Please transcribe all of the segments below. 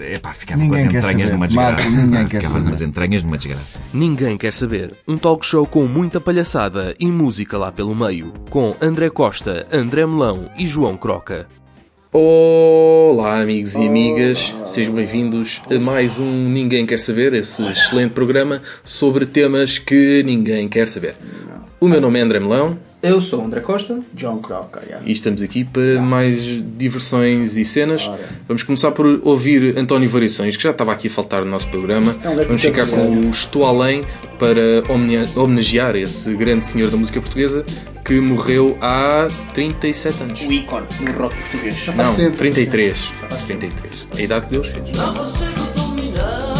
Epá, ficava ninguém com as entranhas numa desgraça. Marcos, ninguém quer ficava saber. com as entranhas numa desgraça. Ninguém quer saber. Um talk show com muita palhaçada e música lá pelo meio. Com André Costa, André Melão e João Croca. Olá, amigos e amigas, sejam bem-vindos a mais um Ninguém Quer Saber, esse excelente programa sobre temas que ninguém quer saber. O meu nome é André Melão. Eu sou o André Costa. John Kropka, yeah. E estamos aqui para yeah. mais diversões e cenas. Ora. Vamos começar por ouvir António Variações, que já estava aqui a faltar no nosso programa. Vamos ficar com o Estou Além para homenagear esse grande senhor da música portuguesa que morreu há 37 anos. O ícone no rock português. Não, 33. 33. A idade que Deus fez. Não.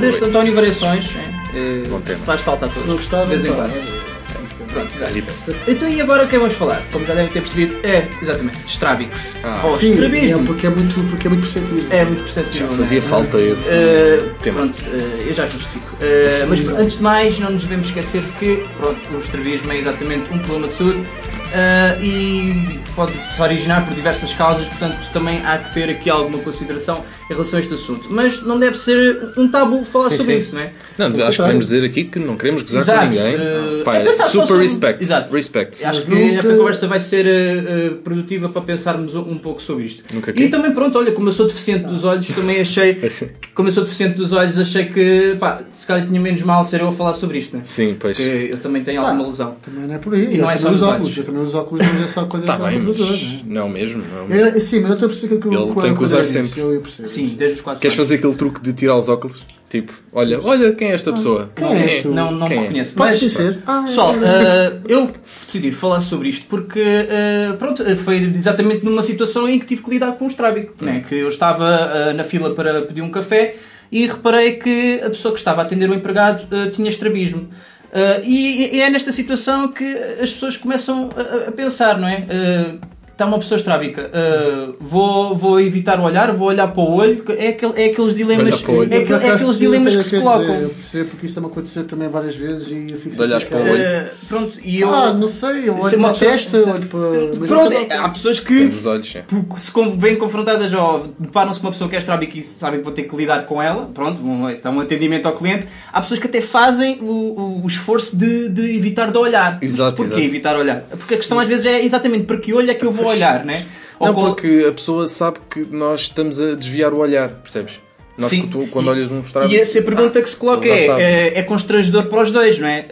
desde deste António Variações. Eh, faz falta a todos. Não gostava? De vez em então. quando. Então e agora o é que vamos falar? Como já devem ter percebido, é exatamente estrábicos. Ah, sim, estrabismo. é, porque é muito porque é muito perceptivo. É muito perceptivo. Já é? fazia né? falta esse uh, tema. Pronto, uh, eu já justifico. Uh, mas antes de mais, não nos devemos esquecer que pronto, o estrabismo é exatamente um problema de sur. e pode se originar por diversas causas, portanto também há que ter aqui alguma consideração em relação a este assunto. Mas não deve ser um tabu falar Sim, sobre sim. isso, não é? Não, acho que devemos dizer aqui que não queremos gozar Exato, com ninguém. eh, Pá, é super sobre- respect. Exato. Respect. Acho que Nunca- esta conversa vai ser uh, uh, produtiva para pensarmos um um pouco sobre isto. Nunca e também, pronto, olha, como eu sou deficiente dos olhos, também achei, que- como eu sou deficiente dos olhos, achei que, pá, se calhar tinha menos mal ser eu a falar sobre isto, né? Sim, pois. Porque eu também tenho Pá, alguma lesão. Também não é por aí. E não eu é também só nos óculos. olhos. Eu também uso óculos, mas é só quando Está eu bem, né? não mesmo. Não mesmo. É, sim, mas eu estou a perceber que Ele o tem que usar sempre. Eu, eu percebo. Sim, desde os 4 Queres fazer aquele truque de tirar os óculos? Tipo, olha, olha quem é esta pessoa? Quem é este? Não, não Quem me é? reconheço. Posso mas, dizer? Ah, é. Pessoal, eh, eu decidi falar sobre isto porque, eh, pronto, foi exatamente numa situação em que tive que lidar com um estrábico, né? que eu estava eh, na fila para pedir um café e reparei que a pessoa que estava a atender o empregado tinha estrabismo. Eh, e, e é nesta situação que as pessoas começam a, a pensar, não é? Eh, Está uma pessoa estrábica, eh, vou, vou evitar o olhar, vou olhar para o olho, é, aquele, é aqueles dilemas, Olhar é, aquele- é aqueles dilemas que se colocam. dizer, Eu percebo porque isso me aconteceu também várias vezes e eu fico sempre para o olho. Eh, pronto, e eu. Ah, não sei, eu é olho uma para a pessoa- testa, olho para... Pronto, é- há pessoas que olhos, se vêm confrontadas ou deparam-se com uma pessoa que é estrábica e sabem que vão ter que lidar com ela, pronto, vão dar um atendimento ao cliente. Há pessoas que até fazem o, o- o esforço de, de evitar de olhar. Exato, Porquê exato. evitar olhar? Porque a questão às vezes é exatamente para que olho é que eu vou olhar, né? Ou Não, qual- porque a pessoa sabe que nós estamos a desviar o olhar, percebes? Nós, Sim. tu, quando E- olhas um estrábico... E essa pergunta que se coloca é, é, é constrangedor para os dois, não é?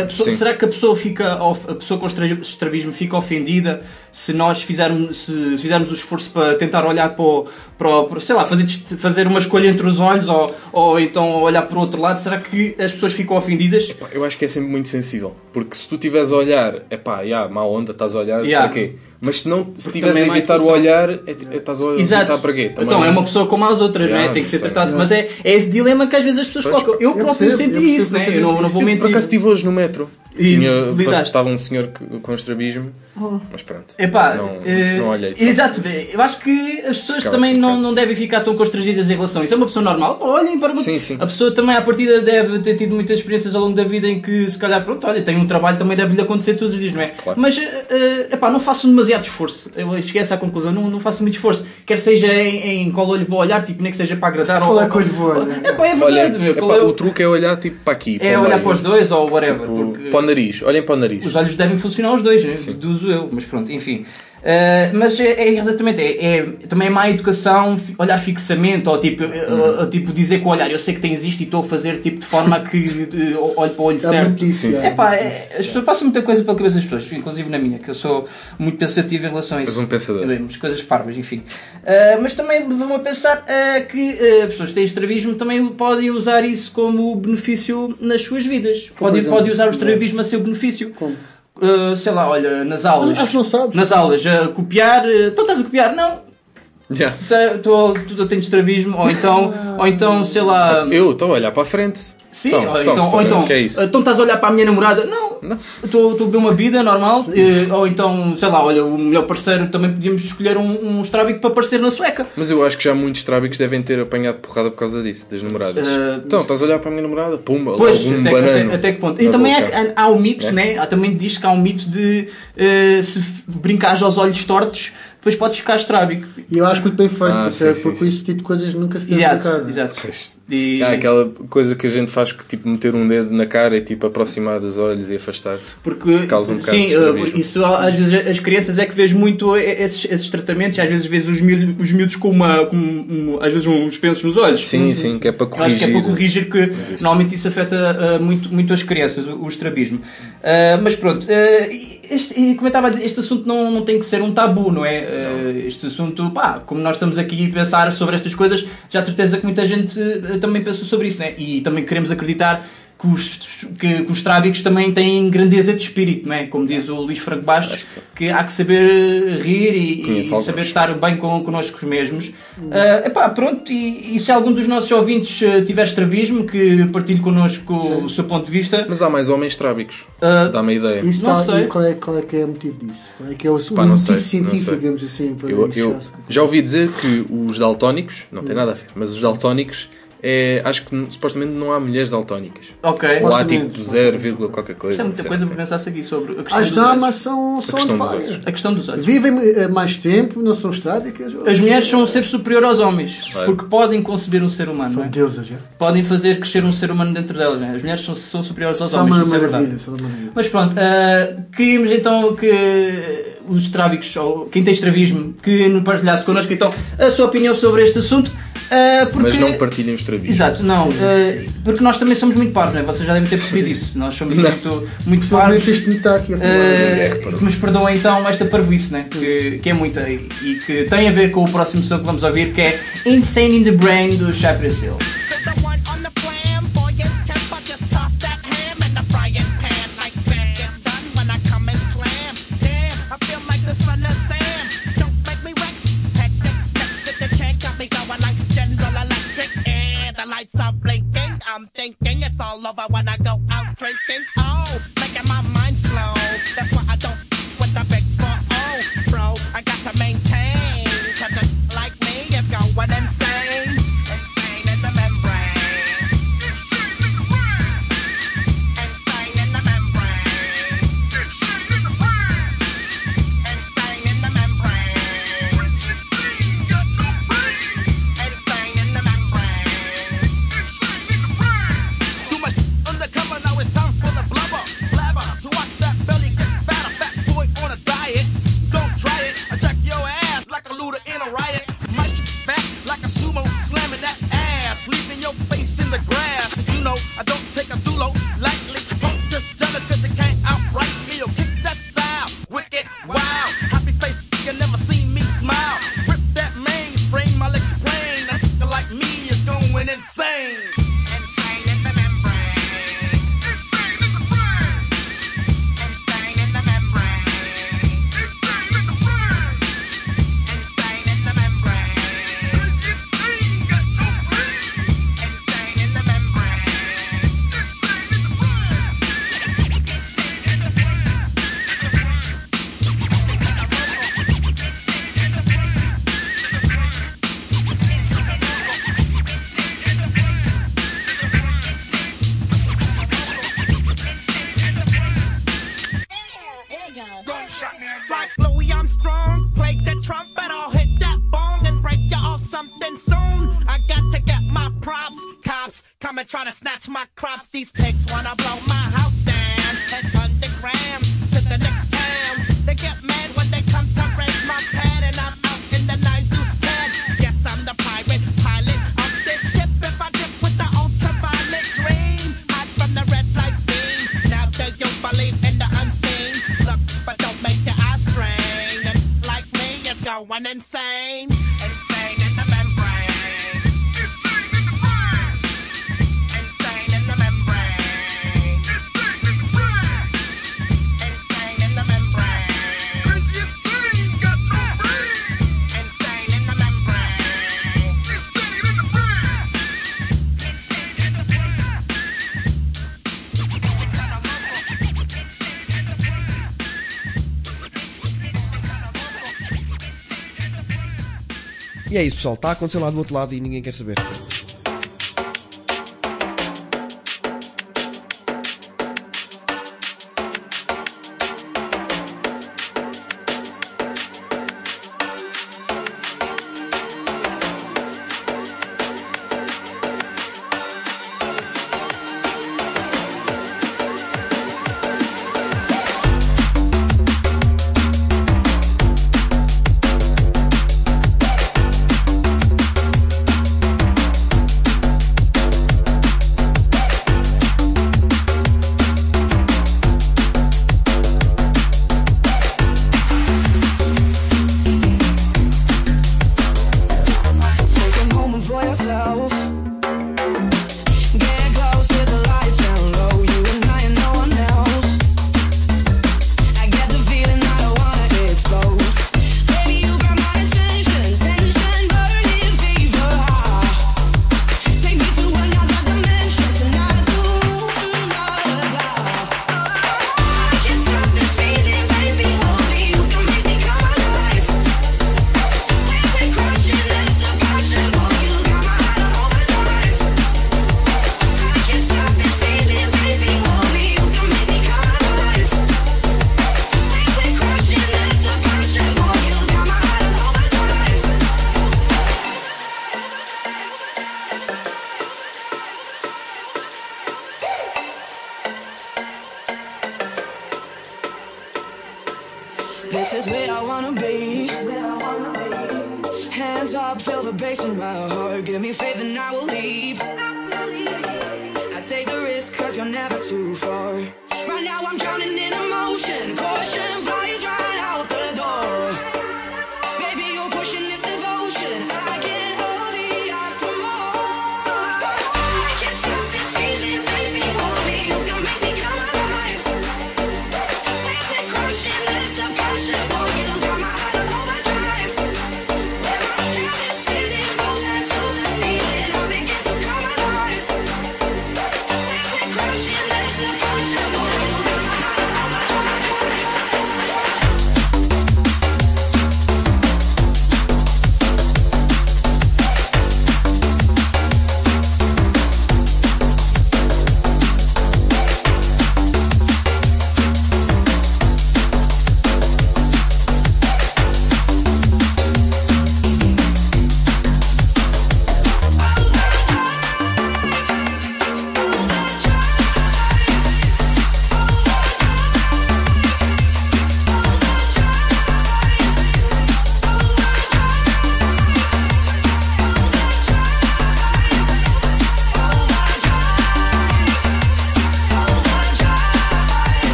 A pessoa- será que a pessoa, fica, a pessoa com estra- estrabismo fica ofendida se nós fizermos, se fizermos o esforço para tentar olhar para o, para o- sei lá, fazer, fazer uma escolha entre os olhos ou, ou então olhar para o outro lado? Será que as pessoas ficam ofendidas? Pá, Eu acho que é sempre muito sensível. Porque se tu estiveres a olhar, é pá, já, má onda, estás a olhar, Yeah. para quê? Mas se não, se Porque estiveres a é evitar o olhar, é, é, estás a evitar para quê? Também- Então é uma pessoa como as outras, não é? Yeah, Tem que ser tratado. Mas é, é esse dilema que às vezes as pessoas Pois. colocam. Eu, Eu próprio percebo, senti eu isso, né? Eu não, não vou mentir. por acaso estive hoje no metro. E Tinha, lidaste? estava um senhor que- com estrabismo, mas pronto. Epá, não, eh, não olhei. Exato, eu acho que as pessoas Ficava também não, caso. não devem ficar tão constrangidas em relação a isso. É uma pessoa normal, olhem para uma... Sim, sim. A pessoa também, à partida, deve ter tido muitas experiências ao longo da vida em que, se calhar, pronto, olha, tem um trabalho, também deve-lhe acontecer todos os dias, não é? Claro. Mas, eh, epá, não façam demasiado esforço. Eu esqueço a conclusão, não, não façam muito esforço. Quer seja em, em qual olho vou olhar, tipo, nem que seja para agradar Qual ou... é que olho vou olhar? Epá, é Olha, verdade, meu. epá, é, o o- truque é olhar tipo para aqui. é para olhar meio. para os dois ou whatever. Tipo, porque... Para o nariz, olhem para o nariz. Os olhos devem funcionar os dois, né? Deduzo eu, mas pronto, enfim. Uh, mas é, é exatamente, é, é- também é má educação olhar fixamente ou tipo, uh, uh, tipo dizer com o olhar, eu sei que tens isto e estou a fazer tipo, de forma que uh, olho para o olho É certo. notícia. É pá, é, as pessoas passam muita coisa pela cabeça das pessoas, inclusive na minha, que eu sou muito pensativo em relação a isso. És um pensador. Umas coisas parvas, enfim. Uh, mas também levam a pensar que pessoas que têm estrabismo também podem usar isso como benefício nas suas vidas. Podem, podem usar o estrabismo a seu benefício. Como? Uh, sei lá, olha, nas aulas. Acho que não sabes. Nas aulas, a copiar. uh, Então estás a copiar? Não. Já. tá- tô- Tu tu tens estrabismo. Ou então, ou então sei lá. Eu estou a olhar para a frente. Sim, Então, ou então, então, ou então, é isso? então estás a olhar para a minha namorada? Não, Não. estou estou a ver uma vida normal. eh, ou então, sei lá, olha, o melhor parceiro também podíamos escolher um, um estrábico para aparecer na sueca. Mas eu acho que já muitos trábicos devem ter apanhado porrada por causa disso, das namoradas. Eh, então, estás a olhar para a minha namorada? Pumba, Pois, logo um até, banano. até, até que ponto. E também há, há o mito, É? né? Há, também diz que há um mito de eh, se brincares aos olhos tortos, depois podes ficar estrábico. E eu acho muito bem feito, Ah, porque, sim, porque sim, esse tipo de coisas nunca se deve Exato, exato. Pois. E- Há aquela coisa que a gente faz que tipo meter um dedo na cara e tipo aproximar dos olhos e afastar. Porque, Causa um bocado sim, de eh, isso às vezes as crianças é que vês muito esses, esses tratamentos, e às vezes vês os, miúdos, os miúdos com uma, com um- às vezes uns pensos nos olhos. Sim, sim, que é para corrigir. Acho que é para corrigir que normalmente isso afeta ah, muito, muito as crianças, o, o estrabismo. Ah, mas pronto, e este, e como eu estava a dizer, este assunto não, não tem que ser um tabu, não é? Ah, este assunto, pá, como nós estamos aqui a pensar sobre estas coisas, já de certeza que muita gente também pensou sobre isso, né? E também queremos acreditar que os, que, que os trábicos também têm grandeza de espírito, não é? Como diz o Luís Franco Bastos, que, há que saber rir e, e saber estar bem com, connosco mesmos. Ah, epá, pronto, e, e se algum dos nossos ouvintes ah, tiver estrabismo, que partilhe connosco o seu ponto de vista. Mas há mais homens trábicos. Ah, Dá-me a ideia. Isso Não está, sei. qual, é, qual é que é o motivo disso? Qual é que é o, o Pá, não motivo sei, não científico, sei. digamos assim? Para Eu, eu já- já ouvi dizer que os daltónicos, não tem nada a ver, mas os daltónicos, é, acho que supostamente não há mulheres daltónicas. ok. Ou há tipo 0, vírgula qualquer coisa. Isto é muita coisa para pensar aqui sobre a questão As dos damas são, são questão fire. olhos. A questão dos olhos. Vivem eh, mais tempo, não são estrábicas. As mulheres são um ser superior aos homens, Claro. porque podem conceber um ser humano, não São é? deusas, já. podem fazer crescer um ser humano dentro delas. não é? As mulheres são, são superiores aos São homens, uma isso é maravilha, são uma maravilha. Mas pronto, ah, queríamos então que os estrábicos, ou quem tem estrabismo, que nos partilhasse connosco então a sua opinião sobre este assunto. Ah, porque... Mas não partilhem os trabios. Exato, não, ah, porque nós também somos muito parvos, não é? vocês já devem ter percebido isso. Nós somos Não. muito, muito parvos. este me está aqui a falar. Uh, que nos perdoem então esta parvoíce, né? que, que é muita e, e que tem a ver com o próximo som que vamos ouvir, que é Insane in the Brain do Cypress Hill. these pigs. É isso, pessoal. Está a acontecer lá do outro lado e ninguém quer saber.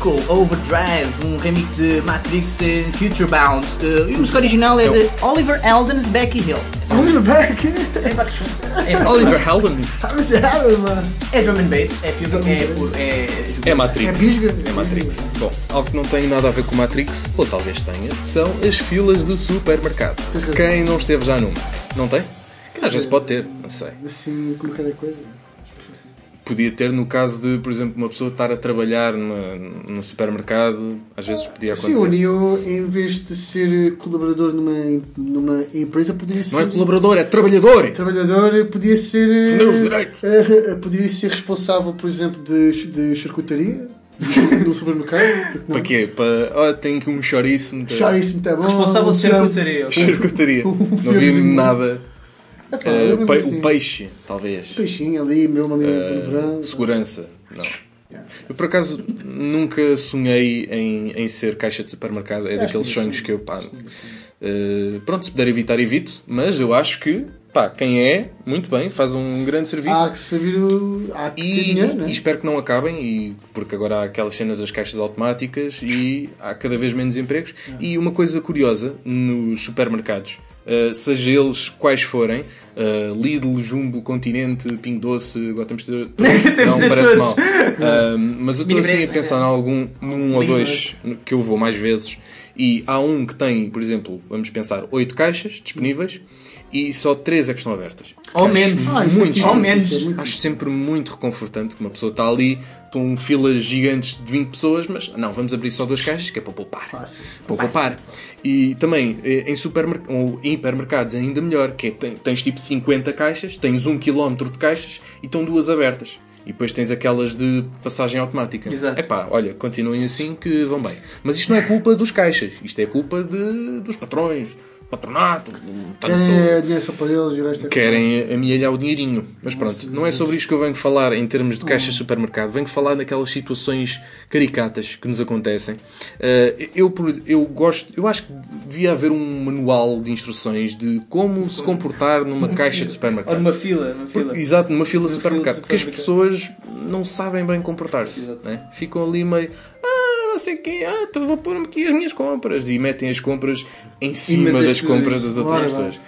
Gecko Overdrive, um remix de Matrix e Future Bound. Uh, e a música original é de Oliver Eldens Becky Hill. Oliver Beck. É, Oliver Heldens. mano. é drum and bass, é, filme, é, por- é, É Matrix. É bisga. É Matrix. Bom, algo que não tem nada a ver com Matrix, ou talvez tenha, são as filas de supermercado. Quem não esteve já numa? Não tem? Às vezes pode ter, não sei. Assim, como qualquer coisa. Podia ter no caso de, por exemplo, uma pessoa estar a trabalhar numa, num supermercado, às vezes podia Sim, acontecer. o Neo, em vez de ser colaborador numa, numa empresa, poderia ser. Não é colaborador, é trabalhador! Trabalhador podia ser. eh, Defender os direitos. eh, eh, poderia ser responsável, por exemplo, de, de charcutaria no supermercado. Para quê? Para. Oh, tenho aqui um chouriço. muito- Char isso muito bom. responsável de char- charcutaria. Charcutaria. Um Não vi nada. Eu mesmo pe- assim. O peixe, talvez. Peixinho ali, mesmo ali Eh, no verão. segurança. Não. Yeah. Eu por acaso nunca sonhei em, em ser caixa de supermercado. É daqueles que sonhos sim. que eu pá. eh, pronto, se puder evitar, evito. Mas eu acho que pá, quem é, muito bem, faz um grande serviço. Há que saber o. Há que E, dinheiro, né? e espero que não acabem, e, porque agora há aquelas cenas das caixas automáticas e há cada vez menos empregos. E uma coisa curiosa nos supermercados, uh, seja eles quais forem, uh, Lidl, Jumbo, Continente, Pingo Doce, Temos de não parece todos. mal. Uh, mas eu estou assim a pensar em algum, num ou dois que eu vou mais vezes. E há um que tem, por exemplo, vamos pensar, oito caixas disponíveis e só três é que estão abertas. Acho menos. Ah, é muito Ao menos. é Acho sempre muito reconfortante que uma pessoa está ali, estão filas gigantes de 20 pessoas, mas não, vamos abrir só duas caixas que é para poupar. Fácil. Para poupar. E também eh, em, supermer... ou em hipermercados é ainda melhor, que é, tens tipo 50 caixas, tens um quilómetro de caixas e estão duas abertas. E depois tens aquelas de passagem automática. Exato. Epá, olha, continuem assim que vão bem. Mas isto não é culpa dos caixas, isto é culpa de, dos patrões, patronato, tanto- Querem dinheiro para eles e o resto é querem amealhar o dinheirinho. Mas pronto, não é sobre isto que eu venho falar em termos de caixa de supermercado. Venho falar daquelas situações caricatas que nos acontecem. Eh, eu, por- eu gosto, eu acho que devia haver um manual de instruções de como se comportar numa caixa de Ou supermercado. numa fila. Numa fila. Exato, numa fila de Numa fila de supermercado. Porque as supermercado. pessoas não sabem bem comportar-se. Né? Ficam ali meio. Ah, não sei o quê, ah, então vou pôr-me aqui as minhas compras. E metem as compras em cima das compras das outras Claro, pessoas.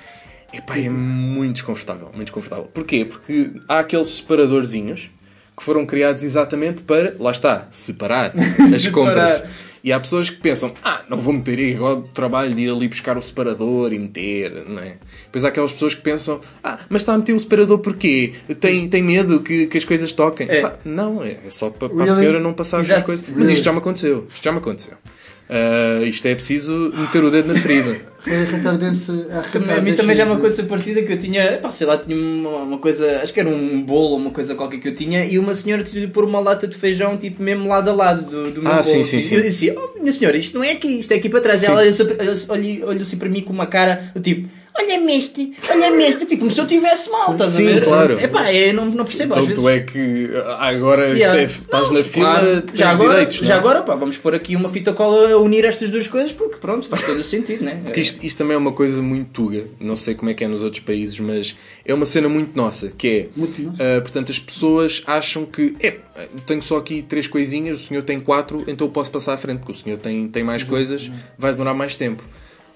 Epá, é muito desconfortável, muito desconfortável. Porquê? Porque há aqueles separadorzinhos que foram criados exatamente para, lá está, separar as compras. E há pessoas que pensam, ah, não vou meter aí agora o trabalho de ir ali buscar o separador e meter, não é? Depois há aquelas pessoas que pensam, ah, mas está a meter o separador porquê? Tem, tem medo que, que as coisas toquem? É. Pá, não, é, só para, para a senhora não passar as coisas. Mas isto já me aconteceu, isto já me aconteceu. Ah, isto é preciso meter o dedo na ferida. A mim também já é uma coisa parecida que eu tinha, pá, sei lá, tinha uma, uma coisa, acho que era um bolo ou uma coisa qualquer que eu tinha e uma senhora tinha de pôr uma lata de feijão tipo mesmo lado a lado do, do meu Ah, bolo. sim, sim, assim. sim. Eu disse, oh minha senhora, isto não é aqui, isto é aqui para trás. Sim. Ela olhou- olhou- olhou-se para mim com uma cara do tipo, olha-me este, olha-me este. Tipo, como se eu tivesse mal, estás Sim, a ver? claro. Epá, eu não, não percebo às Então vezes. tu é que ah, agora isto Yeah. é- estás Não, na fila, claro. tens já agora, direitos. não é? já agora pá, vamos pôr aqui uma fita cola a unir estas duas coisas porque pronto, faz todo o sentido, né? Porque isto, isto também é uma coisa muito tuga, não sei como é que é nos outros países, mas é uma cena muito nossa, que é, Muito nossa. ah, portanto, as pessoas acham que, é, tenho só aqui três coisinhas, o senhor tem quatro, então eu posso passar à frente, porque o senhor tem, tem mais coisas, vai demorar mais tempo.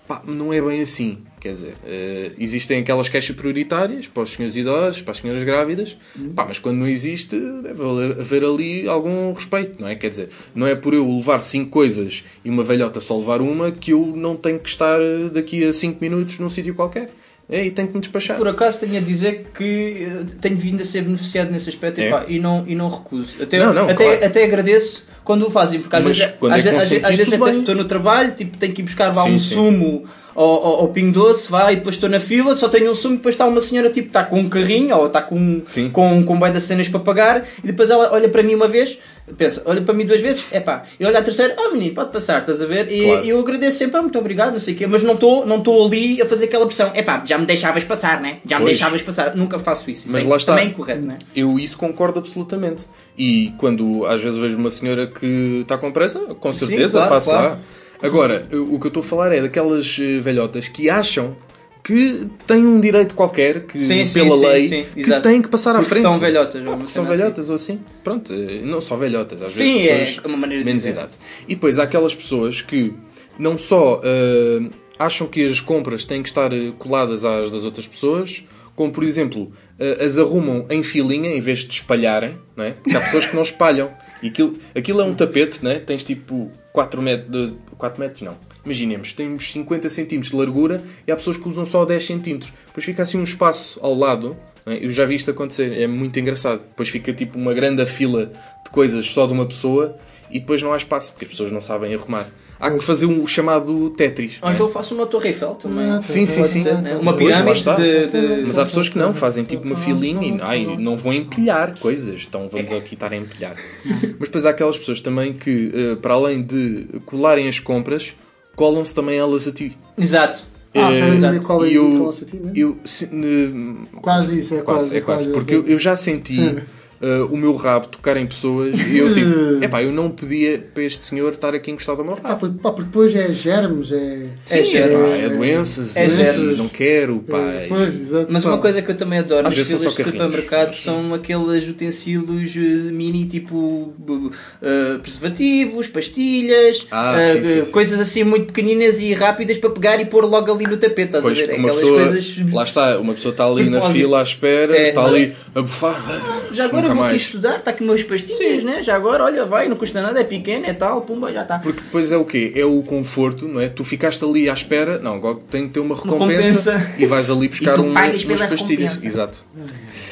Pá, não é bem assim, quer dizer, ah, existem aquelas queixas prioritárias para os senhores idosos, para as senhoras grávidas, pá, mas quando não existe, deve haver ali algum respeito, não é? Quer dizer, não é por eu levar cinco coisas e uma velhota só levar uma que eu não tenho que estar eh, daqui a cinco minutos num sítio qualquer. É, e tenho que me despachar. Por acaso tenho a dizer que eh, tenho vindo a ser beneficiado nesse aspecto É? epá, e, não, e não recuso. Até, Não, não, até, claro. até agradeço quando o fazem, porque às Mas vezes, às, é vezes- às, vezes até estou no trabalho, tipo, tenho que ir buscar vá, Sim, um sim. sumo ao, ao, ao Pingo Doce, vai, e depois estou na fila, só tenho um sumo e depois está uma senhora tipo, está com um carrinho ou está com, Sim. com, com um bem das cenas para pagar e depois ela olha para mim uma vez, pensa, olha para mim duas vezes, é pá, e olha a terceira, ah menino, pode passar, estás a ver? E Claro. eu agradeço sempre, ah, muito obrigado, não sei o quê, mas não estou não ali a fazer aquela pressão, é pá, já me deixavas passar, né? Já me Pois. deixavas passar, nunca faço isso, isso Mas é lá está. também incorreto, né? Eu isso concordo absolutamente. E quando às vezes vejo uma senhora que está com pressa, com Sim, certeza, claro, passo claro. lá. Agora, o que eu estou a falar é daquelas eh, velhotas que acham que têm um direito qualquer, que Sim, pela sim, lei, sim, que exato. têm que passar à Porque frente. são velhotas, ou Ah, são cena assim. velhotas ou assim. Pronto, eh, não só velhotas, às Sim, vezes é uma maneira de menos dizer. idade. E depois há aquelas pessoas que não só eh, acham que as compras têm que estar eh, coladas às das outras pessoas, como por exemplo eh, as arrumam em filinha em vez de espalharem, não é? Porque há pessoas que não espalham. E aquilo, aquilo é um tapete, não é? Tens tipo 4 metros, de, 4 metros não. Imaginemos, temos 50 centímetros de largura e há pessoas que usam só 10 centímetros. Depois fica assim um espaço ao lado. é? Eu já vi isto acontecer, é muito engraçado. Depois fica tipo uma grande fila de coisas só de uma pessoa e depois não há espaço, porque as pessoas não sabem arrumar. Há que fazer um, o chamado Tetris. Ou é? então faço uma Torre Eiffel também. Ah, Sim, sim, sim. né? Uma pirâmide de, de- Mas há pessoas que não, fazem tipo uma filinha e ai, não vão empilhar coisas, então vamos aqui estar a empilhar. Mas depois há aquelas pessoas também que, eh, para além de colarem as compras, colam-se também elas a ti. Exato. Ah, cola e e eu, cola-se a ti eu se- ne- Quase isso, é quase. é quase, quase. porque eu, eu já senti eh, o meu rabo tocar em pessoas e eu tipo, epá, eu não pedia para este senhor estar aqui encostado ao meu Pá, rabo. porque, pá, porque depois é germes, é. Sim, é, germes. pá, é doenças, É é germes. não quero, pá. é pois, exato, Mas pá. uma coisa que eu também adoro Às são filas só de carrinhos. supermercados são aqueles utensílios eh, mini tipo eh, preservativos, pastilhas, Ah, sim, sim, eh, sim. coisas assim muito pequeninas e rápidas para pegar e pôr logo ali no tapete, estás Pois, a ver? Aquelas pessoa, coisas. lá está, uma pessoa está ali na fila à espera, É. está ali a bufar. Já agora nunca vou aqui mais. estudar, está aqui umas pastilhas, né? Já agora, olha, vai, não custa nada, é pequeno, é tal, pumba, já está. Porque depois é o quê? É o conforto, não é? Tu ficaste ali à espera, não, agora tem que ter uma recompensa, recompensa. e vais ali buscar uma- pagas umas pastilhas. recompensa. Exato.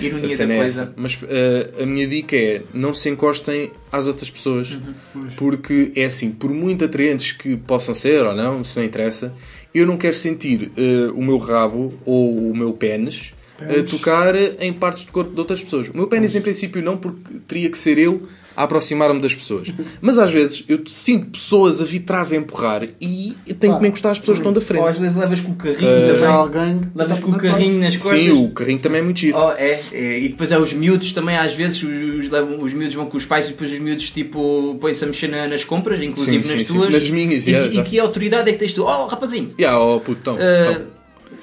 A Ironia da é coisa. essa. Mas eh, a minha dica é não se encostem às outras pessoas, Uhum. porque é assim, por muito atraentes que possam ser ou não, se não interessa, eu não quero sentir eh, o meu rabo ou o meu pênis a tocar em partes do corpo de outras pessoas. O meu pênis, em princípio, não, porque teria que ser eu a aproximar-me das pessoas. Mas às vezes eu sinto pessoas a vir trás a empurrar e tenho que me encostar às pessoas que estão da Ou às frente. vezes levas com o carrinho também. alguém. Levas tá com o carrinho nas costas. Sim, o carrinho também é muito giro. Oh, é, é, e depois é os miúdos também, às vezes os, os levam, os miúdos vão com os pais e depois os miúdos tipo põem-se a mexer na- nas compras, inclusive Sim, nas sim, sim. tuas. Nas minhas, e, já. e que autoridade é que tens tu? Oh, rapazinho! Yeah, oh, puto, então, eh, então.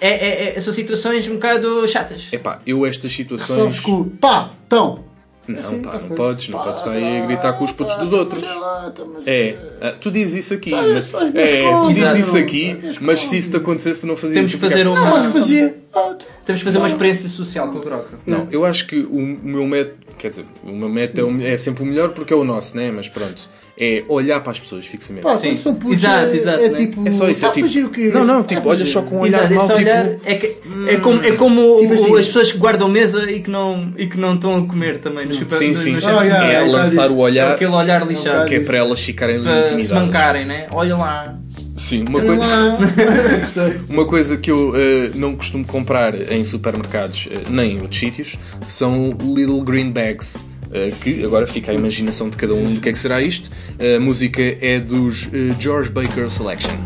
É, é, é- são situações um bocado chatas. Epá, eu estas situações. com o pá, então. Não, Assim, pá, tá não feito. podes, não Pá, podes estar aí a gritar com os putos dos outros. É lá, tá, É, ah, tu dizes isso aqui, Só- mas, é, tu dizes isso aqui, mas se isso te acontecesse, não fazias. Temos que fazer um- uma, Não, mas que fazia. Temos que fazer uma experiência social com a broca. Não, eu acho que o, o meu método, quer dizer, o meu método é, o- é sempre o melhor porque é o nosso, né? Mas pronto, é olhar para as pessoas fixamente. Pá, Sim. são putos, Exato, é, exato, é né? tipo. É só isso, é tipo- fugir o quê? Não, não, tipo, fugir. olha só com um olhar Exato, mau, tipo. olhar é, que, é como, é como Tipo o- assim. as pessoas que guardam mesa e que não, e que não estão a comer também no super, Sim, no- sim. nos centros yeah, é lançar isso. o olhar Aquele olhar lixado. que é para elas ficarem para se mancarem, né? Olha lá. Sim, uma coisa. Uma coisa que eu eh, não costumo comprar em supermercados eh, nem em outros sítios são little green bags. eh, que agora fica a imaginação de cada um do que é que será isto. A música é dos George Baker Selection.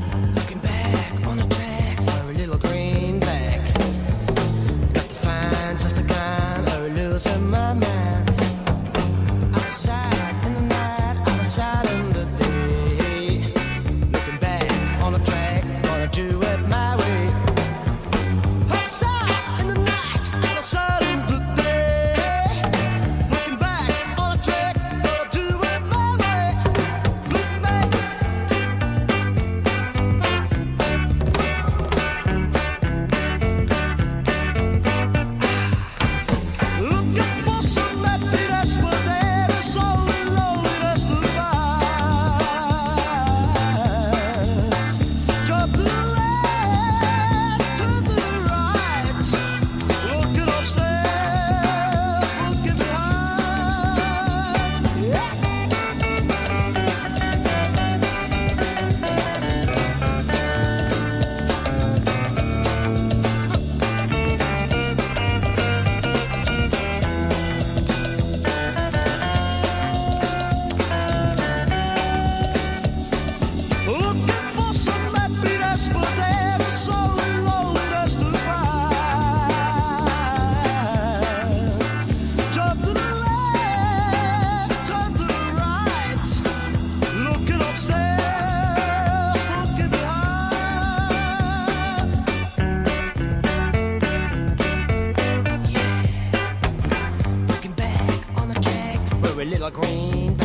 little green.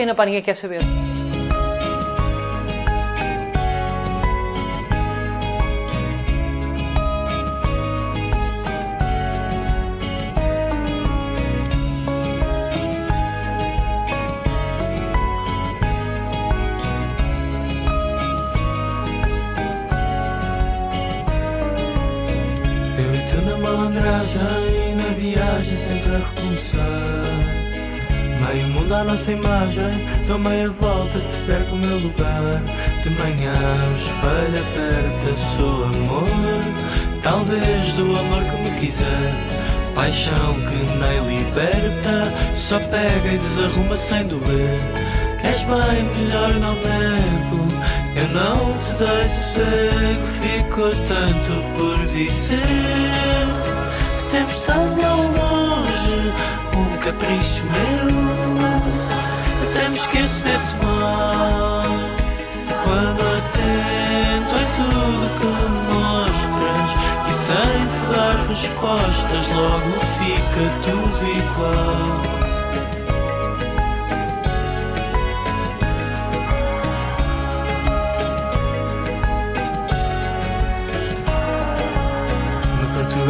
Pena, pá, ninguém quer saber. Nossa imagem, dou meia volta se perco o meu lugar. De manhã o espelho aperta, sou amor. Talvez do amor que me quiser. Paixão que nem liberta, só pega e desarruma sem doer. Queres bem, melhor não nego. Eu não te dei sossego, ficou tanto por dizer. Que temos ao longe, capricho meu. Até me esqueço desse mal. Quando atento em tudo que me mostras e sem te dar respostas, logo fica tudo igual.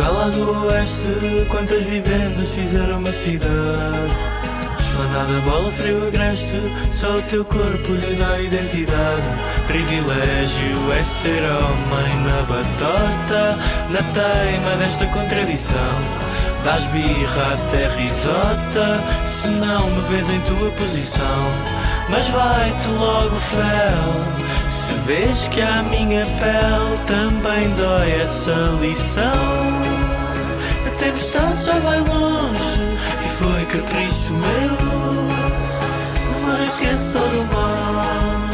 Lá do Oeste, quantas vivendas fizeram uma cidade? Esplanada, bola, frio, agreste, só o teu corpo lhe dá identidade. Privilégio é ser homem na batota, na teima desta contradição. Dás birra até risota, se não me vês em tua posição. Mas vai-te logo fel, se vês que a minha pele também dói essa lição. Tempestade já vai longe e foi capricho meu. Mas esquece todo o mal.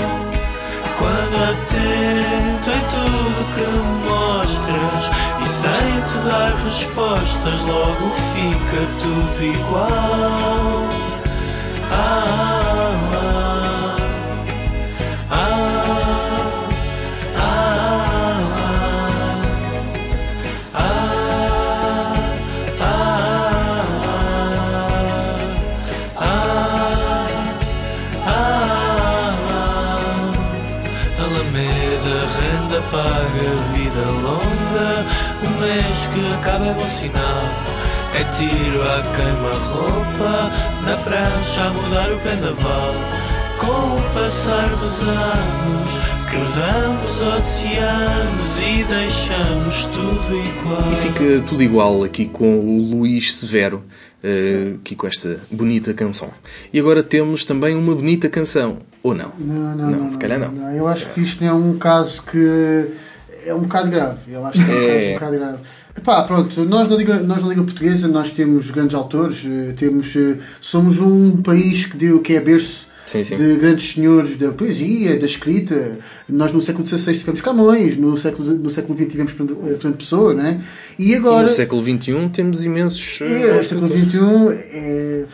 Quando atento em tudo que me mostras e sem te dar respostas, logo fica tudo igual. Sinal. É tiro a queima-roupa, na prancha a mudar o vendaval. Com o passar dos anos, cruzamos oceanos e deixamos tudo igual. E fica tudo igual aqui com o Luís Severo, eh, aqui com esta bonita canção. E agora temos também uma bonita canção, ou não? Não, não, não. se calhar não. Eu acho que isto é um caso que é um bocado grave. Eu acho que é um É. caso um bocado grave. Epá, pronto, nós na, Liga, nós na Liga Portuguesa nós temos grandes autores, eh, temos, eh, somos um país que, deu, que é berço Sim, sim. de grandes senhores da poesia, da escrita. Nós no século XVI tivemos Camões, no século, no século XX tivemos Fernando eh, Pessoa, né? E E agora, no século XXI temos imensos. é, o século XXI é,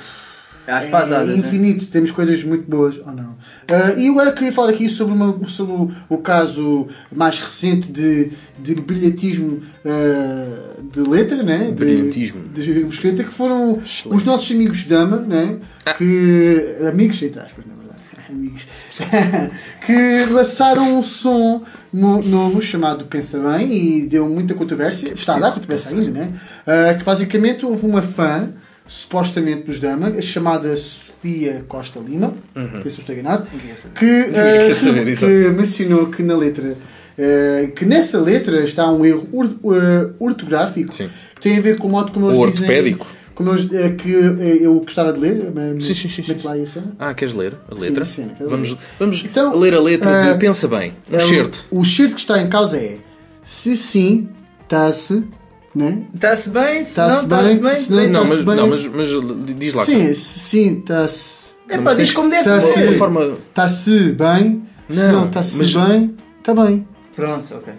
é pasadas, né? infinito, temos coisas muito boas. Oh, não. Ah, e agora queria falar aqui sobre, uma, sobre o, o caso mais recente de, de brilhantismo ah, de letra, né? De- Brilhantismo. De, de escrita, que foram Excelência. os nossos amigos Dama, né? Ah. Que, amigos, entre aspas, na verdade. Amigos. que lançaram um som no- novo chamado Pensa Bem e deu muita controvérsia. Que é Está a dar controvérsia ainda, né? Ah, que basicamente houve uma fã, supostamente dos Dama, chamada Sofia Costa Lima, penso que estou enganado, que, quer saber, que exato. mencionou que na letra. ah, que nessa letra está um erro ah, ortográfico Sim. que tem a ver com o modo como eles O dizem. ortopédico. Como eles, eh, que eu gostava de ler. mas- Sim, sim, sim, sim. mete lá a cena. Ah, queres ler a letra? sim, quero vamos ler. vamos Então, ler a letra de Pensa Bem, um É, certo. O, o certo que está em causa é se sim, está-se, né? Está-se bem, se não Está-se está-se bem, bem. se não- Não, está-se mas, bem. não mas, mas diz lá. Sim, sim, está-se. É Não, pá, diz como deve Está-se ser. de forma- está-se bem, se Não, não está-se mas- bem, está bem. Pronto, ok.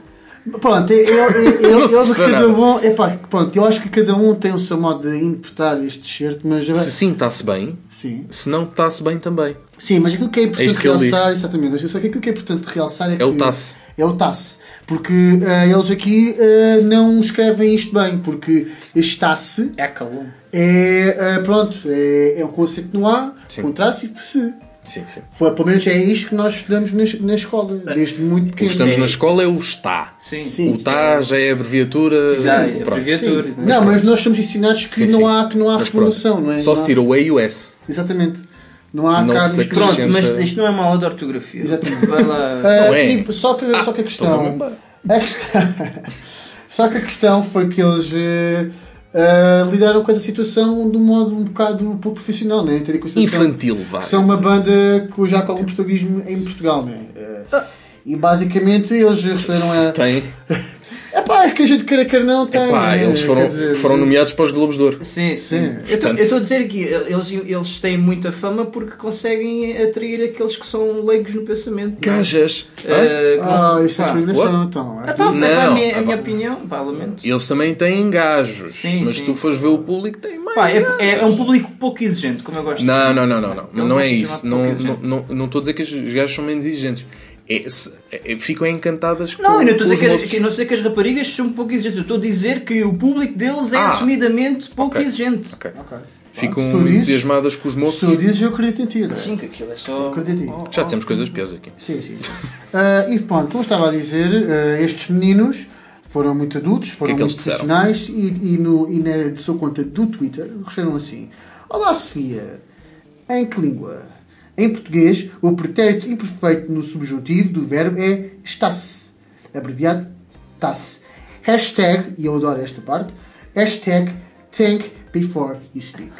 Pronto, eu, eu, eu, Não eu, de percebe cada um, epá, pronto, eu acho que cada um tem o seu modo de interpretar este certo, mas Se sim está-se bem, sim. se não está-se bem também. Sim, mas aquilo que é importante isto que ele realçar, exatamente, mas que aquilo que é importante realçar é, É que o TASS. É o TASS. Porque eh, eles aqui eh, não escrevem isto bem, porque este TASS É calor. é, eh, pronto, é, é um conceito no A, Sim. com traço e por se. Sim, sim. Foi, pelo menos é isto que nós estudamos na, na escola, desde muito O que pequeno. estamos na escola é o está. Sim. Sim. O tá já é abreviatura. Já, é abreviatura. Sim. Não, mas nós somos ensinados que Sim, não sim. há, que não há reformulação, não é? Só Não se tira o E e o S. Exatamente. Não há Não mistura- Pronto, mas isto não é uma aula de ortografia. Exatamente. Lá. Ah, Não é? e só que, só que a então questão. a questão só que a questão foi que eles eh, ah, lidaram com essa situação de um modo um bocado pouco profissional, né? Consideração Infantil, vá. São uma banda que já com algum protagonismo em Portugal, né? Ah, e basicamente eles receberam a. Tem. É pá, é que a gente queira quer não tem. Epá, né? eles foram, dizer, foram nomeados para os Globos de Ouro. Sim, Sim. Portanto- Eu estou a dizer que eles, eles têm muita fama porque conseguem atrair aqueles que são leigos no pensamento. Gajas. Eh, que não- Ah, isso é pá. discriminação, então. Ah, pá, Não, pá, a minha, a minha opinião, pá, lamento. Eles também têm gajos. Sim, mas sim. se tu fores ver o público, tem mais. Pá, é, gajos. é, é um público pouco exigente, como eu gosto de Não, dizer. não, não, não, não. Eu não é gosto de isso. Não estou não, não estou a dizer que as gajas são menos exigentes. É, se- é- ficam encantadas com, Não, eu não estou a com dizer os que, as, moços. que- não estou a dizer que as raparigas são um pouco exigentes. Eu estou a dizer que o público deles é Ah. assumidamente pouco Ok. exigente. Ok. Ok. Ficam Se dizes- entusiasmadas com os Se moços. tu dizes, eu acredito em ti. né? Sim, que aquilo é só. acredito em ti. Já dissemos coisas piores aqui. Sim, sim, sim. Ah, e pronto, como eu estava a dizer, ah, estes meninos foram muito adultos, foram que é que muito profissionais e, e, no, e na sua conta do Twitter escreveram assim: Olá Sofia, em que língua? Em português, o pretérito imperfeito no subjuntivo do verbo é está-se, abreviado está-se. Hashtag, e eu adoro esta parte, hashtag think before you speak.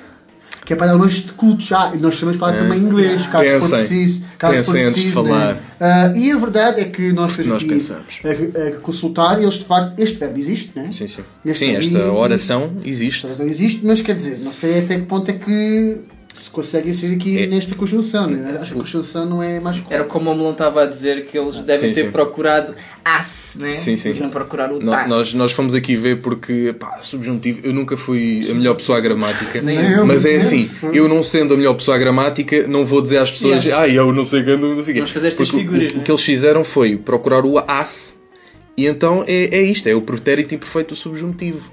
Que é para dar umas de cultos. Ah, nós também falar também inglês, caso for Pensem. preciso. Caso for Pensem antes de preciso, falar. né? Ah, e a verdade é que nós nós aqui pensamos. a, a consultar e eles de facto, este verbo existe, né? Sim, sim. Este Sim, esta oração Esta existe. oração existe, mas quer dizer, não sei até que ponto é que se consegue ser aqui É. nesta conjunção, né? Acho que a conjunção não é mais Era como o Melão estava a dizer que eles devem Sim, ter sim. procurado as, né? Sim, sim. Não procurar o No- tas. Nós, nós fomos aqui ver porque, pá, subjuntivo, eu nunca fui a melhor pessoa à gramática, Nem eu. mas é assim, eu não sendo a melhor pessoa à gramática, não vou dizer às pessoas, Yeah. ah, eu não sei quando, não sei o quê. Vamos fazer estas Porque o- figuras, o, né? que eles fizeram foi procurar o as, e então é, é isto, é o pretérito imperfeito subjuntivo.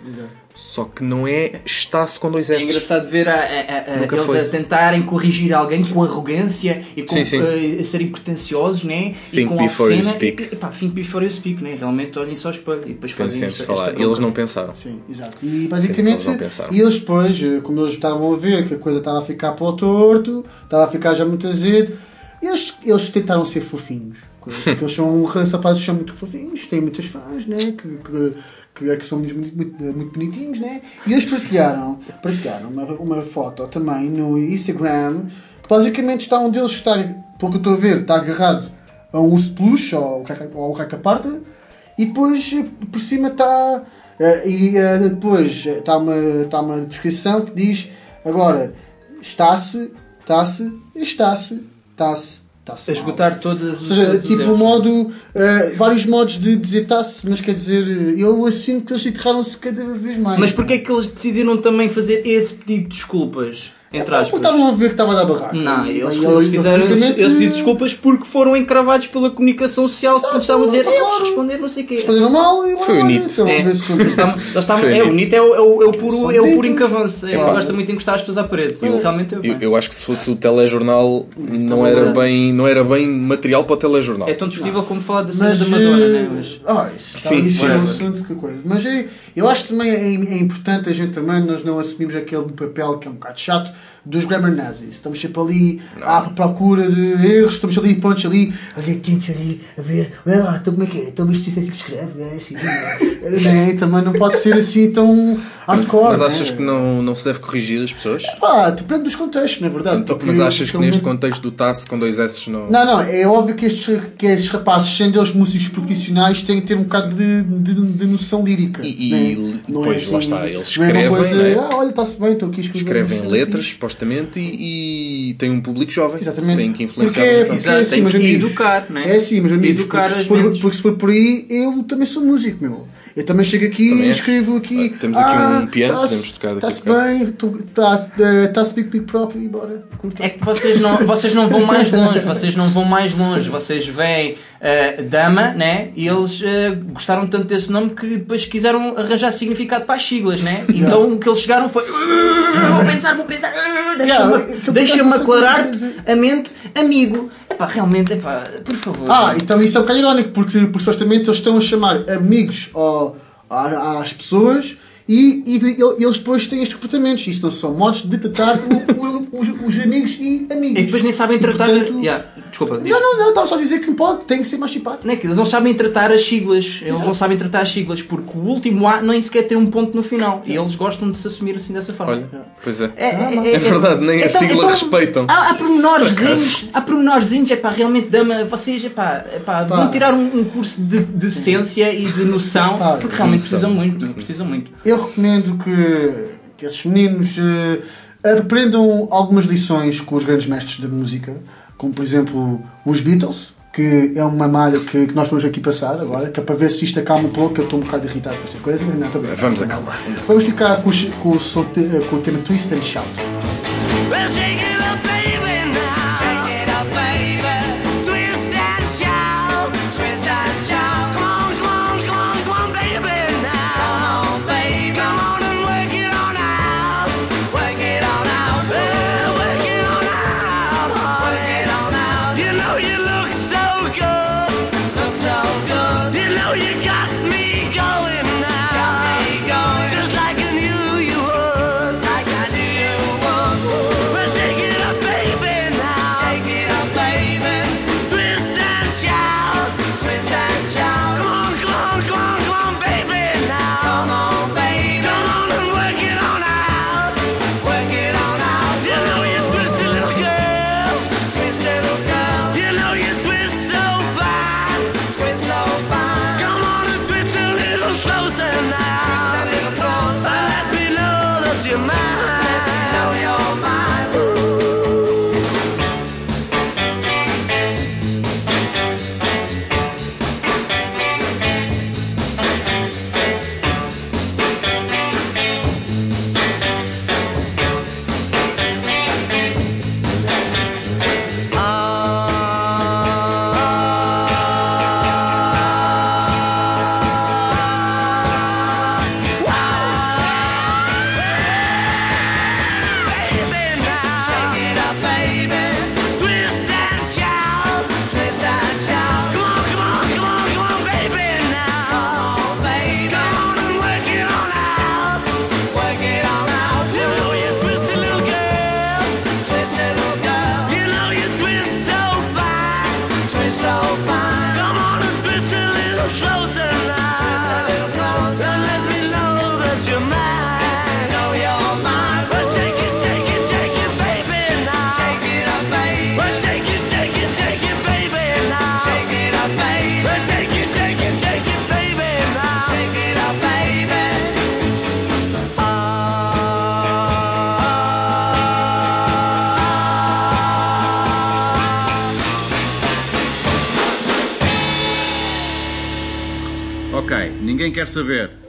Só que não é está-se com dois É S. engraçado ver a- a- a- eles foi. a tentarem corrigir alguém com arrogância e com Sim, sim. eh, a serem pretenciosos, né? e Think com before you speak. E, e, pá, think before you speak, né? Realmente olhem só ao espelho e depois fazem esta, falar. esta Eles não pensaram. Sim, exato. E basicamente, eles não pensaram. e eles depois, eh, como eles estavam a ver que a coisa estava a ficar para o torto, estava a ficar já muito azedo, eles, eles tentaram ser fofinhos. Eles são rapazes que são muito fofinhos, têm muitas fãs, né? que, que, que, que são muito, muito, muito, bonitinhos, né? e eles partilharam, partilharam uma, uma foto também no Instagram, que basicamente está um deles está, pelo que eu estou a ver, está agarrado a um urso peluche ou ao, raca-parta, e depois por cima está. eh, e eh, depois está uma, está uma descrição que diz agora está-se, está-se, está-se, está-se, está-se. Esgotar todas Ou os. seja, todos os tipo erros. modo, eh, vários modos de dizer está-se, mas quer dizer, eu assim que eles enterraram-se cada vez mais. Mas porquê é que eles decidiram também fazer esse pedido de desculpas? Entre Porque aspas. estavam a ver que estava a dar barraco. Não, E eles, aí, eles fizeram basicamente, pedido de desculpas porque foram encravados pela comunicação social que começavam a dizer claro. eles responder não sei o quê. Responderam mal e Foi o NIT. então, É, a ver se- eles estavam- eles estavam- Foi é, o. NIT é o, é o, é o puro, é o puro encavanço. É, Claro. gosta muito de encostar as pessoas à parede. Realmente é Eu, eu acho que se fosse o telejornal não era, bem, não era bem material para o telejornal. É tão discutível como falar da cena da Madonna, eh, né? Mas, Ah, isso, Sim, é um que coisa. Mas é, eu acho também é, é importante a gente também, nós não assumimos aquele papel que é um bocado chato dos grammar nazis. Estamos sempre ali à procura de erros, estamos ali prontos ali, ali atentos ali, a ver, olha lá, então como é que é? Então isto é assim que escreve, é assim. né? Também não pode ser assim tão hardcore. Mas né? achas que não, não se deve corrigir as pessoas? Pá, depende dos contextos, na verdade. Então, mas achas que neste contexto do TAS com dois S não. Não, não, é óbvio que estes, que estes rapazes, sendo eles músicos profissionais, têm que ter um bocado de, de, de noção lírica. E- né? e- Não pois, lá está, eles não é escrevem, coisa, né? ah, olha, está-se bem, estou aqui a escrever. Escrevem letras, fixe." supostamente, e, e têm um público jovem. Exatamente. Têm que influenciar Porque- muito porque é assim, tem que amigos. educar, né? É assim, meus amigos. Educar porque, se for, mentes. porque se for por aí, eu também sou músico, meu. Eu também chego aqui Também e escrevo aqui. Ah, temos aqui ah, um piano, tá-se- podemos tocar daqui Está-se bem, está-se big, big próprio e bora. curta. É que vocês não, vocês não vão mais longe, vocês não vão mais longe, vocês veem eh, Dama, né? E eles eh, gostaram tanto desse nome que depois quiseram arranjar significado para as siglas, né? Então o que eles chegaram foi "Uh, vou pensar, vou pensar, uh, deixa-me Yeah, deixa aclarar-te sei a mente, amigo. Epá, realmente, epá, por favor. Ah, então isso é um bocado irónico, porque, porque supostamente eles estão a chamar amigos ao, às pessoas e, e e eles depois têm estes comportamentos. Isso não são modos de tratar o- o- os, os amigos e amigos. E depois nem sabem E, tratar. portanto- Yeah, Desculpa, diz. Não, não, não, estava só a dizer que pode, tem que ser mais simpático. Não é que eles não sabem tratar as siglas. Eles não sabem tratar as siglas porque o último A nem sequer tem um ponto no final. E eles gostam de se assumir assim dessa forma. Olha, pois é. É, É verdade, nem a sigla respeitam. Há, há Por pormenorzinhos, há pormenorzinhos, é pá, realmente dama, vocês, é pá, é pá, Pá. vão tirar um, um curso de decência e de noção, Pá, porque realmente noção. precisam muito, precisam muito. Eu recomendo que, que esses meninos eh, aprendam algumas lições com os grandes mestres da música, como por exemplo os Beatles, que é uma malha que, que nós vamos aqui passar agora, que é para ver se isto acalma um pouco, que eu estou um bocado irritado com esta coisa, mas não, está bem. Vamos acalmar. Vamos ficar com, os- com, o, com o tema Twist and Shout. Well, ninguém quer saber.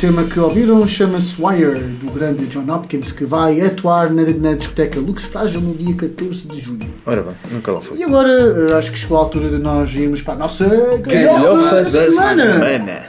Tema que ouviram chama-se Wire, do grande John Hopkins, que vai atuar na, na discoteca Lux Frágil no dia 14 de junho. Ora bem, nunca lá foi. E agora, eh, acho que chegou a altura de nós irmos para a nossa galhofa Galhofa da da semana. semana.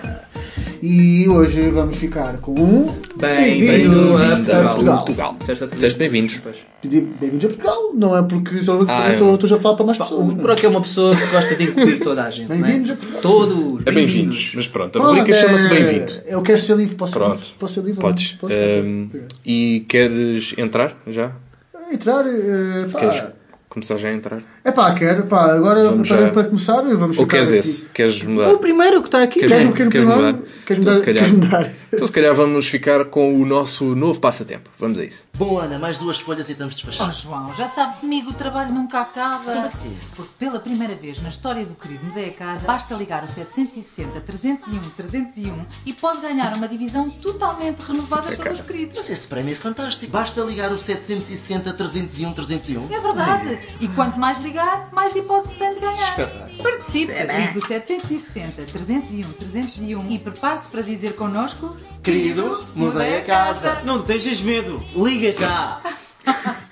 E hoje vamos ficar com um Bem-vindo a Portugal. Portugal. Disseste bem-vindos. Bem-vindos a Portugal, não é porque só Ah, estou é. estou já a falar para mais pessoas. é? Brock é uma pessoa que gosta de incluir toda a gente. é? Bem-vindos a Portugal. Todos. É bem-vindos. Mas pronto, a rubrica chama-se Bem-vindo. Eu quero ser livre, posso ser Pronto. livre? Posso ser livre? Podes. Posso ser Ehm, e queres entrar já? Entrar, eh, Se pá, queres começar já a entrar? É pá, quero, pá, agora Vamos para, já. para começar, vamos Ou queres aqui. esse? Queres mudar? O primeiro que está aqui. Queres, queres-me queres mudar? Queres Então, mudar? se calhar, Queres mudar? então se calhar vamos ficar com o nosso novo passatempo. Vamos a isso. Bom, Ana, mais duas folhas e estamos Oh, despachados. João, já sabe comigo o trabalho nunca acaba. Porque pela primeira vez na história do querido Me Dei a Casa, basta ligar o 760 301 301 e pode ganhar uma divisão totalmente renovada pelos queridos. Mas esse prémio é fantástico. Basta ligar o 760 301 301. É verdade. E quanto mais ligar, mais hipótese tem de ganhar. Participe. Ligue o 760 301 301 e prepare-se para dizer connosco... Querido, mudei a casa. Não tejas medo, liga já!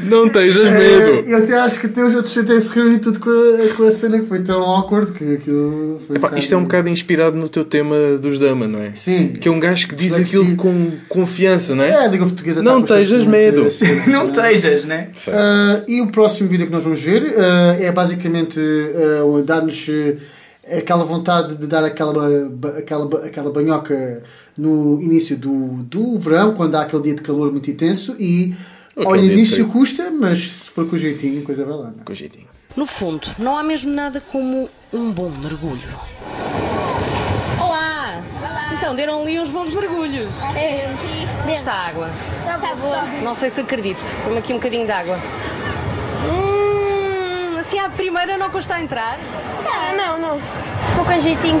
Não tejas Eh, Eu até acho que até os outros até se riram e tudo com a, com a cena que foi tão awkward que aquilo foi. Epá, isto é um bocado inspirado no teu tema dos Dama, não é? Sim. Que é um gajo que diz Flexível. aquilo com confiança, não É, é? língua portuguesa Não tejas constantemente medo. a ser- Não tejas, né? Ah, e o próximo vídeo que nós vamos ver ah, é basicamente ah, dar-nos ah, aquela vontade de dar aquela, aquela, aquela banhoca no início do, do verão, quando há aquele dia de calor muito intenso e ao início frio. custa, mas se for com jeitinho, coisa vai lá. Não? é? Com jeitinho. No fundo, não há mesmo nada como um bom mergulho. Olá! Então, deram ali uns bons mergulhos. É, Esta água. Tá bom. Não sei se acredito. Põe aqui um bocadinho de água. Assim à primeira não custa a entrar. Ah, não, não. Se for com jeitinho.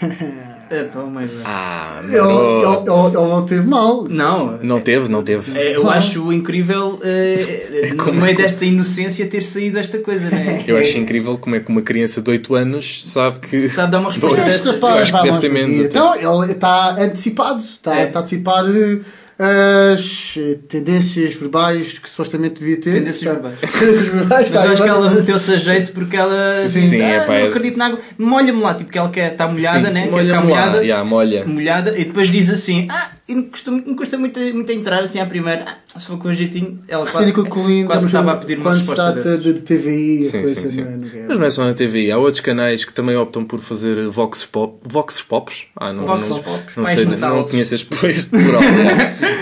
É, pá, mas... Ah, Ele, ele, ele- ele não teve mal. Não, Não teve, não teve. é, eu acho incrível eh, no meio desta inocência ter saído esta coisa, né? Eu acho incrível como é que uma criança de 8 anos sabe que. Sabe dar uma resposta Dois. dessa. Rapaz Eu acho que deve ter menos. Então ele está antecipado, está, É. está a antecipar eh, as tendências verbais que supostamente devia ter. Tendências Está- verbais. Tendências verbais. Mas eu acho que ela está- meteu-se a jeito porque ela Sim, disse, sim, ah, é pá, não é- acredito na água, molha-me lá, tipo que ela quer estar molhada, Sim, né? sim, quer ficar molhada, já, molha. molhada, e depois diz assim, ah, e não custa, não custa muito, muito a entrar assim à primeira, ah, se for com um jeitinho, ela quase, o Lindo quase estava a- a pedir uma quando se resposta trata de, de TVI, a Sim, coisa sim, sim. não é- não é- Mas não é só na TVI, há outros canais que também optam por fazer Vox Pop. Vox Pops? Ah, não, Vox não, Pops, não sei, metal. não conheço este, plural.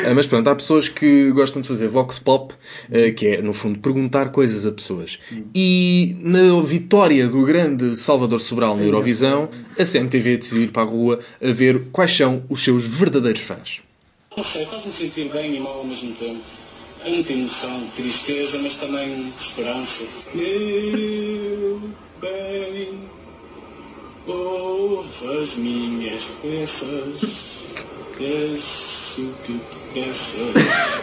Ah, Mas pronto, há pessoas que gostam de fazer Vox Pop, eh, que é, no fundo, perguntar coisas a pessoas. E na vitória do grande Salvador Sobral na Eurovisão, a CMTV decidiu ir para a rua a ver quais são os seus verdadeiros fãs. Não sei, faz-me sentir bem e mal ao mesmo tempo. É muita emoção, tristeza, mas também esperança. Meu bem, ouve as minhas peças, peço que te peças,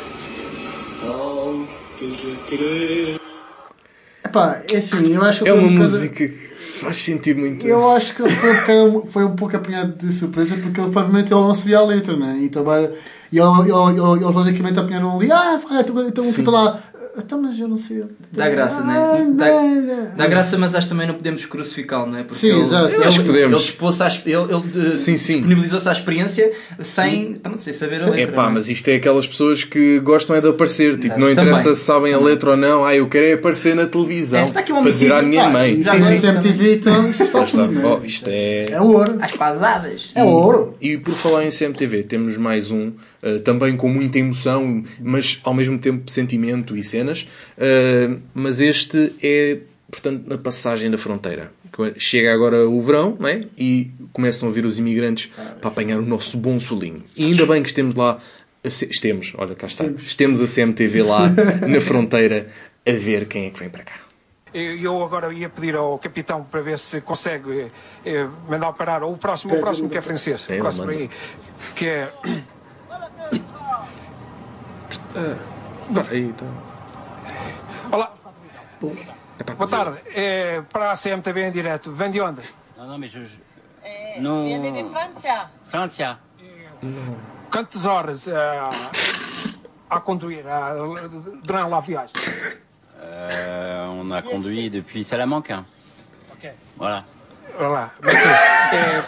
voltas a querer. Epá, é assim, eu acho que É uma um música que faz sentir muito. Eu acho que ele foi um, foi um pouco apanhado de surpresa porque ele provavelmente ele não sabia a letra, né? Então, bara- e ele, ele, ele, eles basicamente apanharam ali, ah, então, então Sim. fica lá, então, mas eu não sei. Dá graça, Ah, né? Dá, mas- dá graça, mas acho que também não podemos crucificá-lo, não é? Porque Sim, ele, exato. Ele, acho que podemos. Ele, ele, ele, eh, Sim, sim. disponibilizou-se à experiência sem, pronto, sem saber a letra. É pá, não é? mas isto é aquelas pessoas que gostam é de aparecer. Tipo, não Também. interessa se sabem a letra ou não. Ah, eu quero é aparecer na televisão. É, está aqui um para dizer à minha Ah, mãe. Sim, sim. CMTV, então, Lá faz está. tudo, né? Oh, isto é... É ouro. Às pasadas. É ouro. E por falar em CMTV, temos mais um, uh, também com muita emoção, mas ao mesmo tempo sentimento e cenas. Uh, mas este é, portanto, na passagem da fronteira. Chega agora o verão, não é? E começam a vir os imigrantes para apanhar o nosso bom solinho. E ainda bem que estemos lá. a C- Estemos, olha, cá está. Estemos a CMTV lá na fronteira a ver quem é que vem para cá. Eu agora ia pedir ao capitão para ver se consegue eh, mandar parar o próximo, o próximo que é francês, o próximo aí, que é Bora aí, então. Olá. Boa tarde. É para a CMTV em direto. Vem de onde? Não, não, mas. Non. Viene de Francia. Francia. Quantas horas ah, a conduire ah, durant la viagem? Euh, on a conduit depuis Salamanque. hein. Ok. Voilà. Olha lá. Mas, é,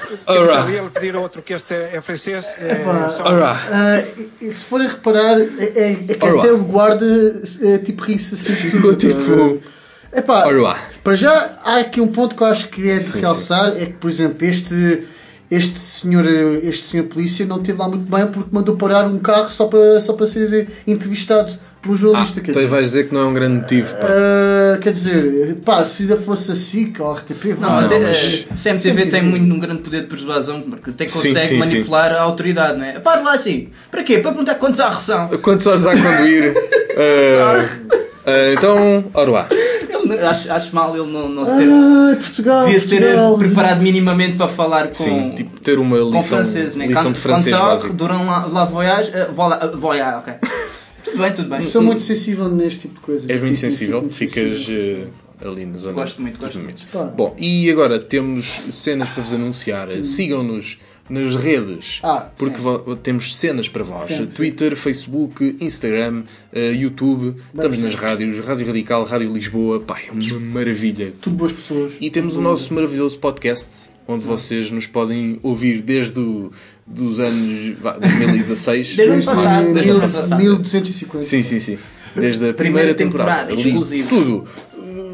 pedir, ele pedir outro que este é francês. É, só- ah, e- e se forem reparar, é, é- é que Ora. até o guarda é, tipo ri-se assim tudo. Tipo- Epá, Ora lá. para já há aqui um ponto que eu acho que é de Sim, realçar, é que, por exemplo, este, este, senhor, eh, este senhor polícia não esteve lá muito bem porque mandou parar um carro só para, só para ser entrevistado pelo Ah, jornalista. quer então dizer. vais dizer que não é um grande motivo. pá. Ah, quer dizer, pá, se ainda fosse assim, que a RTP Não, vá, até, mas- eh, CMTV tem muito um grande poder de persuasão porque até Sim, consegue sim, manipular a autoridade, não é? Para lá assim, para quê? Para perguntar quantos há são. Quantas horas há a conduir? Ah, ah, então, ora lá. Acho, acho mal ele não, não se ter. Ai, Portugal, Devia se ter Portugal. preparado minimamente para falar com, Sim, tipo ter uma lição, franceses, né? lição de francês quand ça, básico. Durant la, la voyage, uh, voilà, uh, voyage, ok. tudo bem, tudo bem. Sou muito sensível neste tipo de coisas. És muito sensível, muito ficas sensível. eh, ali na zona Gosto muito, gosto. Pá. Bom, e agora temos cenas para vos anunciar. Sigam-nos nas redes, Ah, porque temos cenas para vós. Sim. Twitter, Facebook, Instagram, eh, YouTube. Estamos nas rádios, Rádio Radical, Rádio Lisboa. Pá, é uma maravilha. Tudo boas pessoas. E temos o nosso maravilhoso podcast, onde vocês nos podem ouvir desde o, dos anos vá, 2016. Desde o ano passado, desde o ano passado. 1250. Sim, sim, sim. Desde a Primeira primeira, temporada. temporada, exclusivo. Tudo.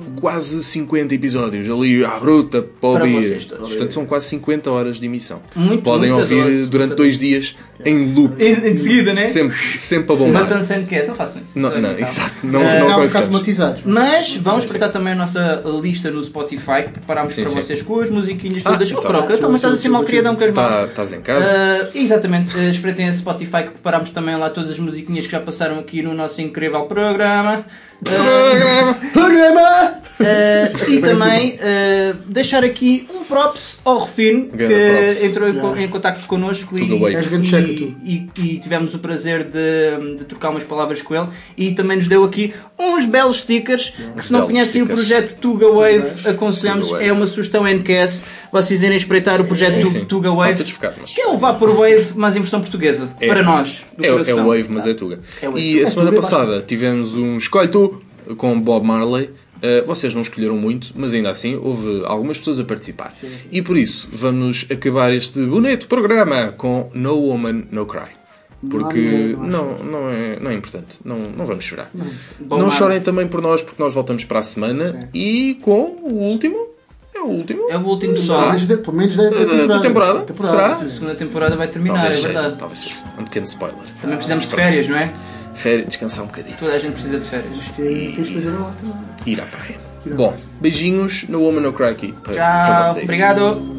Uh, Quase 50 episódios ali à bruta para ouvir. todos. Portanto, são quase 50 horas de emissão. Muito, Podem ouvir horas, durante dois dias em loop. Em, seguida, né? Sempre, sempre a bombar. Matando sem que não façam isso. Não, Sorry, não, então. exato. Não, Eh, não Não, um automatizados. Mas vamos espreitar também a nossa lista no Spotify que preparámos Sim, para sim. vocês com as musiquinhas Ah, todas. então. oh, Croca, então, mas estás assim mal criadão com as mãos. Tá- Estás em casa? Ah, exatamente, uh, espreitem esse Spotify que preparámos também lá todas as musiquinhas que já passaram aqui no nosso incrível programa. Programa! Programa! Uh, e também uh, deixar aqui um props ao Refino que Grande props. entrou em, co- Yeah. em contacto connosco e, e, e- e tivemos o prazer de, de trocar umas palavras com ele e também nos deu aqui uns belos stickers que se não conhecem o projeto Tuga Wave aconselhamos, Tuga Wave. é uma sugestão NQS vocês irem espreitar o projeto Sim, sim. Tuga Wave que é o Vaporwave mas em versão portuguesa É. para nós do É, é o Wave, mas é Tuga. É Wave. E a É semana passada tivemos um Escolhe Tu com Bob Marley. Uh, vocês não escolheram muito, mas ainda assim houve algumas pessoas a participar. E por isso vamos acabar este bonito programa com No Woman, No Cry. Porque Não, não, não, é, não é importante. Não, não vamos chorar. Bom, não Marley. chorem também por nós, porque nós voltamos para a semana e com o último. É o último. é o último só Pelo menos da, da Da- da temporada. temporada? Da temporada, Será? a sim. segunda temporada vai terminar, Talvez é seja, verdade talvez seja. Um pequeno spoiler. também precisamos de férias, não é? Férias, descansar um bocadinho. toda a gente precisa de férias Tens de fazer a outra. Ir à praia. Bom, beijinhos no Woman No Cry aqui para, para tchau, vocês. obrigado